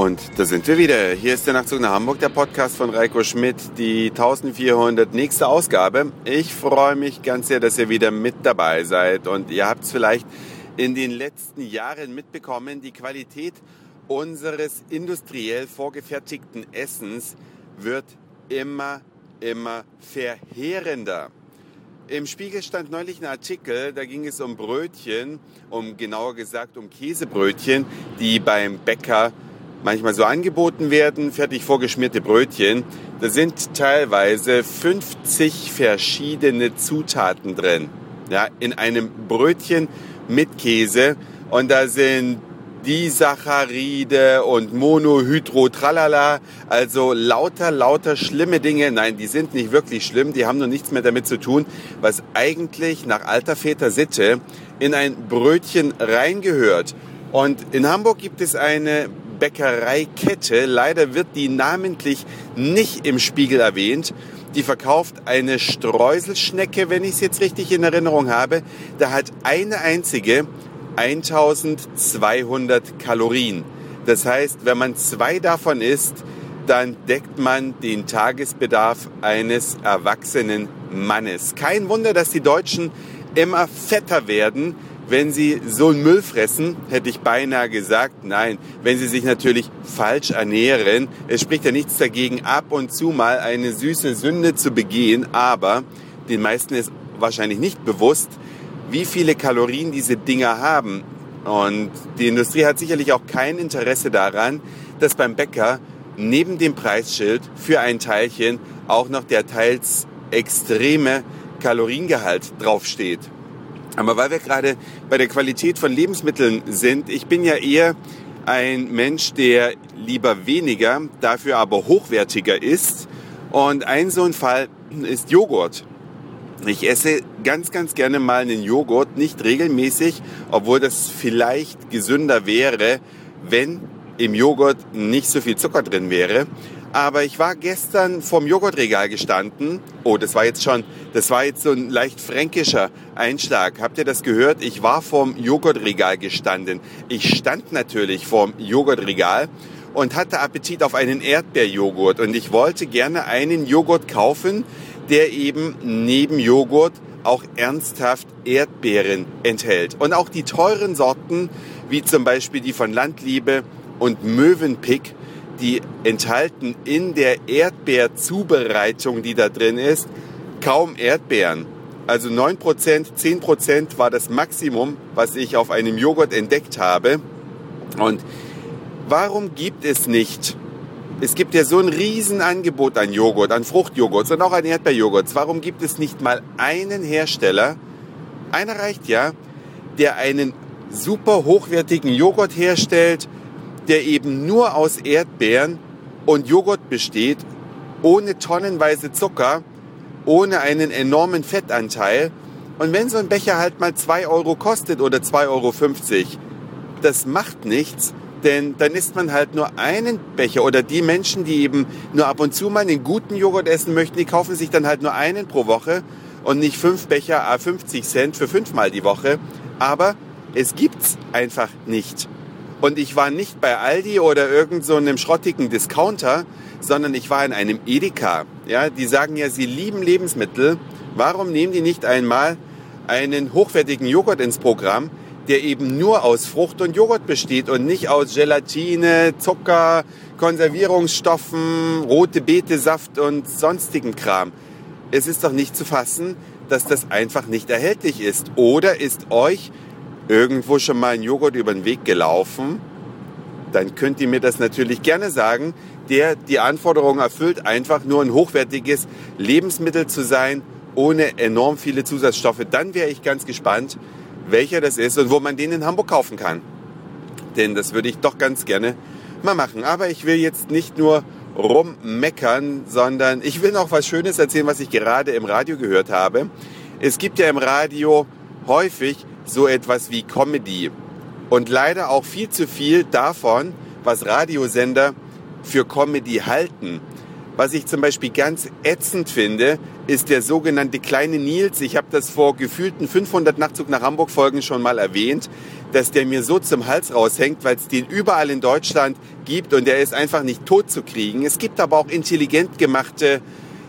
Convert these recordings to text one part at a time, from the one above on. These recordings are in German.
Und da sind wir wieder. Hier ist der Nachtzug nach Hamburg, der Podcast von Reiko Schmidt, die 1400 nächste Ausgabe. Ich freue mich ganz sehr, dass ihr wieder mit dabei seid. Und ihr habt es vielleicht in den letzten Jahren mitbekommen, die Qualität unseres industriell vorgefertigten Essens wird immer, immer verheerender. Im Spiegel stand neulich ein Artikel, da ging es um Brötchen, um genauer gesagt um Käsebrötchen, die beim Bäcker manchmal so angeboten werden, fertig vorgeschmierte Brötchen. Da sind teilweise 50 verschiedene Zutaten drin. Ja, in einem Brötchen mit Käse. Und da sind Disaccharide und Monohydro tralala, also lauter, lauter schlimme Dinge. Nein, die sind nicht wirklich schlimm, die haben nur nichts mehr damit zu tun, was eigentlich nach alter Väter Sitte in ein Brötchen reingehört. Und in Hamburg gibt es eine Bäckereikette. Leider wird die namentlich nicht im Spiegel erwähnt. Die verkauft eine Streuselschnecke, wenn ich es jetzt richtig in Erinnerung habe. Da hat eine einzige 1200 Kalorien. Das heißt, wenn man zwei davon isst, dann deckt man den Tagesbedarf eines erwachsenen Mannes. Kein Wunder, dass die Deutschen immer fetter werden, wenn sie so einen Müll fressen, hätte ich beinahe gesagt, nein, wenn sie sich natürlich falsch ernähren. Es spricht ja nichts dagegen, ab und zu mal eine süße Sünde zu begehen, aber den meisten ist wahrscheinlich nicht bewusst, wie viele Kalorien diese Dinger haben. Und die Industrie hat sicherlich auch kein Interesse daran, dass beim Bäcker neben dem Preisschild für ein Teilchen auch noch der teils extreme Kaloriengehalt draufsteht. Aber weil wir gerade bei der Qualität von Lebensmitteln sind, ich bin ja eher ein Mensch, der lieber weniger, dafür aber hochwertiger ist. Und ein so ein Fall ist Joghurt. Ich esse ganz, ganz gerne mal einen Joghurt, nicht regelmäßig, obwohl das vielleicht gesünder wäre, wenn im Joghurt nicht so viel Zucker drin wäre. Aber ich war gestern vorm Joghurtregal gestanden. Oh, das war jetzt schon, das war jetzt so ein leicht fränkischer Einschlag. Habt ihr das gehört? Ich war vorm Joghurtregal gestanden. Ich stand natürlich vorm Joghurtregal und hatte Appetit auf einen Erdbeerjoghurt. Und ich wollte gerne einen Joghurt kaufen, der eben neben Joghurt auch ernsthaft Erdbeeren enthält. Und auch die teuren Sorten, wie zum Beispiel die von Landliebe und Mövenpick, die enthalten in der Erdbeerzubereitung, die da drin ist, kaum Erdbeeren. Also 9%, 10% war das Maximum, was ich auf einem Joghurt entdeckt habe. Und warum gibt es nicht? Es gibt ja so ein Riesenangebot an Joghurt, an Fruchtjoghurts und auch an Erdbeerjoghurts. Warum gibt es nicht mal einen Hersteller, einer reicht ja, der einen super hochwertigen Joghurt herstellt, der eben nur aus Erdbeeren und Joghurt besteht, ohne tonnenweise Zucker, ohne einen enormen Fettanteil. Und wenn so ein Becher halt mal 2 Euro kostet oder 2,50 Euro, das macht nichts, denn dann isst man halt nur einen Becher. Oder die Menschen, die eben nur ab und zu mal einen guten Joghurt essen möchten, die kaufen sich dann halt nur einen pro Woche und nicht fünf Becher a 50 Cent für fünfmal die Woche. Aber es gibt's einfach nicht. Und ich war nicht bei Aldi oder irgend so einem schrottigen Discounter, sondern ich war in einem Edeka. Ja, die sagen ja, sie lieben Lebensmittel. Warum nehmen die nicht einmal einen hochwertigen Joghurt ins Programm, der eben nur aus Frucht und Joghurt besteht und nicht aus Gelatine, Zucker, Konservierungsstoffen, rote Betesaft und sonstigen Kram. Es ist doch nicht zu fassen, dass das einfach nicht erhältlich ist. Oder ist euch irgendwo schon mal ein Joghurt über den Weg gelaufen, dann könnt ihr mir das natürlich gerne sagen, der die Anforderungen erfüllt, einfach nur ein hochwertiges Lebensmittel zu sein, ohne enorm viele Zusatzstoffe. Dann wäre ich ganz gespannt, welcher das ist und wo man den in Hamburg kaufen kann. Denn das würde ich doch ganz gerne mal machen. Aber ich will jetzt nicht nur rummeckern, sondern ich will noch was Schönes erzählen, was ich gerade im Radio gehört habe. Es gibt ja im Radio häufig so etwas wie Comedy. Und leider auch viel zu viel davon, was Radiosender für Comedy halten. Was ich zum Beispiel ganz ätzend finde, ist der sogenannte kleine Nils. Ich habe das vor gefühlten 500 Nachtzug nach Hamburg Folgen schon mal erwähnt, dass der mir so zum Hals raushängt, weil es den überall in Deutschland gibt und der ist einfach nicht tot zu kriegen. Es gibt aber auch intelligent gemachte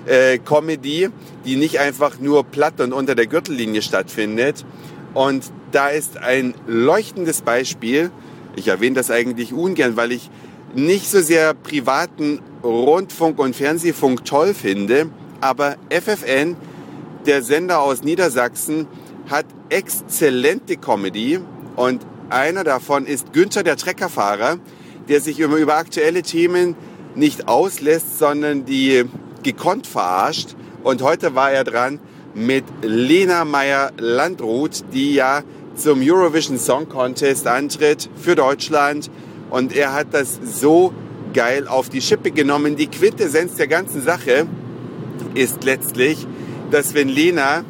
äh, Comedy, die nicht einfach nur platt und unter der Gürtellinie stattfindet. Und da ist ein leuchtendes Beispiel. Ich erwähne das eigentlich ungern, weil ich nicht so sehr privaten Rundfunk und Fernsehfunk toll finde, aber FFN, der Sender aus Niedersachsen, hat exzellente Comedy und einer davon ist Günther der Treckerfahrer, der sich immer über aktuelle Themen nicht auslässt, sondern die gekonnt verarscht. Und heute war er dran mit Lena Meyer-Landrut, die ja zum Eurovision Song Contest antritt für Deutschland. Und er hat das so geil auf die Schippe genommen. Die Quintessenz der ganzen Sache ist letztlich, dass wenn Lena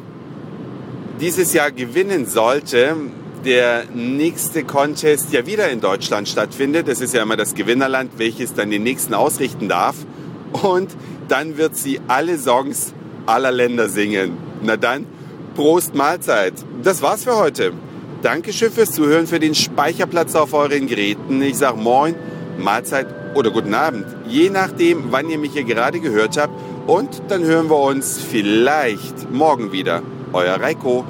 dieses Jahr gewinnen sollte, der nächste Contest ja wieder in Deutschland stattfindet. Das ist ja immer das Gewinnerland, welches dann den nächsten ausrichten darf. Und dann wird sie alle Songs aller Länder singen. Na dann, Prost Mahlzeit. Das war's für heute. Dankeschön fürs Zuhören, für den Speicherplatz auf euren Geräten. Ich sag Moin, Mahlzeit oder guten Abend, je nachdem, wann ihr mich hier gerade gehört habt. Und dann hören wir uns vielleicht morgen wieder. Euer Reiko.